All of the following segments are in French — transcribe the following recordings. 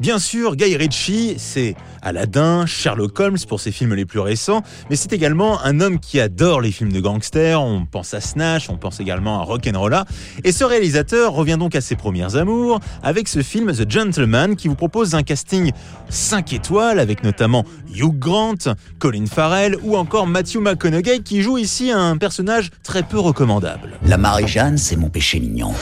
Bien sûr, Guy Ritchie, c'est Aladdin, Sherlock Holmes pour ses films les plus récents, mais c'est également un homme qui adore les films de gangsters, on pense à Snatch, on pense également à Rock'n'Rolla, et ce réalisateur revient donc à ses premières amours avec ce film The Gentleman qui vous propose un casting 5 étoiles avec notamment Hugh Grant, Colin Farrell ou encore Matthew McConaughey qui joue ici un personnage très peu recommandable. La Marie-Jeanne, c'est mon péché mignon.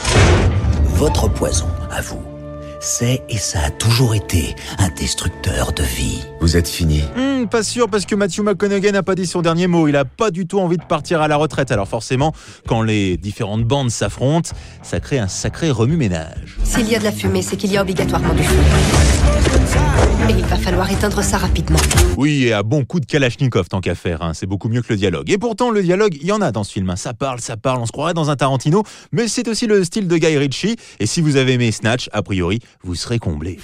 Votre poison, à vous c'est et ça a toujours été un destructeur de vie. Vous êtes fini. Hmm, pas sûr parce que Matthew McConaughey n'a pas dit son dernier mot. Il a pas du tout envie de partir à la retraite. Alors forcément, quand les différentes bandes s'affrontent, ça crée un sacré remue-ménage. S'il y a de la fumée, c'est qu'il y a obligatoirement du feu. Éteindre ça rapidement. Oui, et à bon coup de Kalachnikov tant qu'à faire, hein. c'est beaucoup mieux que le dialogue. Et pourtant, le dialogue, il y en a dans ce film. Hein. Ça parle, ça parle, on se croirait dans un Tarantino, mais c'est aussi le style de Guy Ritchie. Et si vous avez aimé Snatch, a priori, vous serez comblé.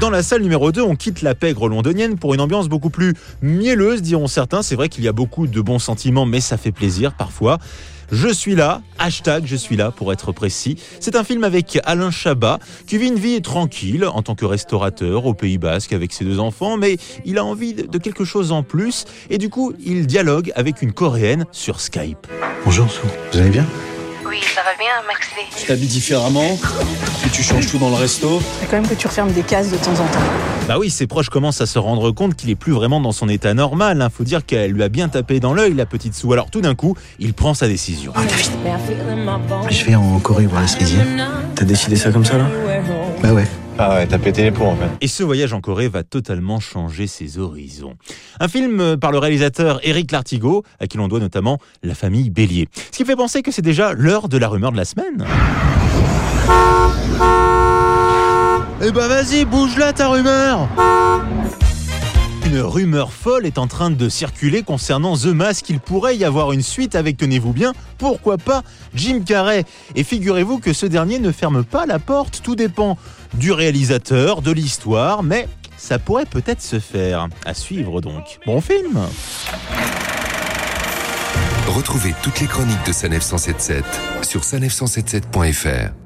Dans la salle numéro 2, on quitte la pègre londonienne pour une ambiance beaucoup plus mielleuse, diront certains. C'est vrai qu'il y a beaucoup de bons sentiments, mais ça fait plaisir parfois. Je suis là, hashtag je suis là pour être précis. C'est un film avec Alain Chabat qui vit une vie tranquille en tant que restaurateur au Pays Basque avec ses deux enfants, mais il a envie de quelque chose en plus et du coup il dialogue avec une Coréenne sur Skype. Bonjour vous allez bien? Ça va bien, Maxley. Tu t'habilles différemment, puis tu changes tout dans le resto. C'est quand même que tu refermes des cases de temps en temps. Bah oui, ses proches commencent à se rendre compte qu'il est plus vraiment dans son état normal. Hein. Faut dire qu'elle lui a bien tapé dans l'œil, la petite Sou. Alors tout d'un coup, il prend sa décision. Oh David, je vais en Corée voir la cerisier. T'as décidé ça comme ça là? Bah ouais. Ah ouais, t'as pété les plombs en fait. Et ce voyage en Corée va totalement changer ses horizons. Un film euh, par le réalisateur Eric Lartigot, à qui l'on doit notamment La famille Bélier. Ce qui fait penser que c'est déjà l'heure de la rumeur de la semaine. Eh ben vas-y, bouge là ta rumeur une rumeur folle est en train de circuler concernant The Mask. Il pourrait y avoir une suite avec, tenez-vous bien, pourquoi pas Jim Carrey. Et figurez-vous que ce dernier ne ferme pas la porte. Tout dépend du réalisateur, de l'histoire, mais ça pourrait peut-être se faire. À suivre donc. Bon film Retrouvez toutes les chroniques de Sanef 177 sur sanef177.fr.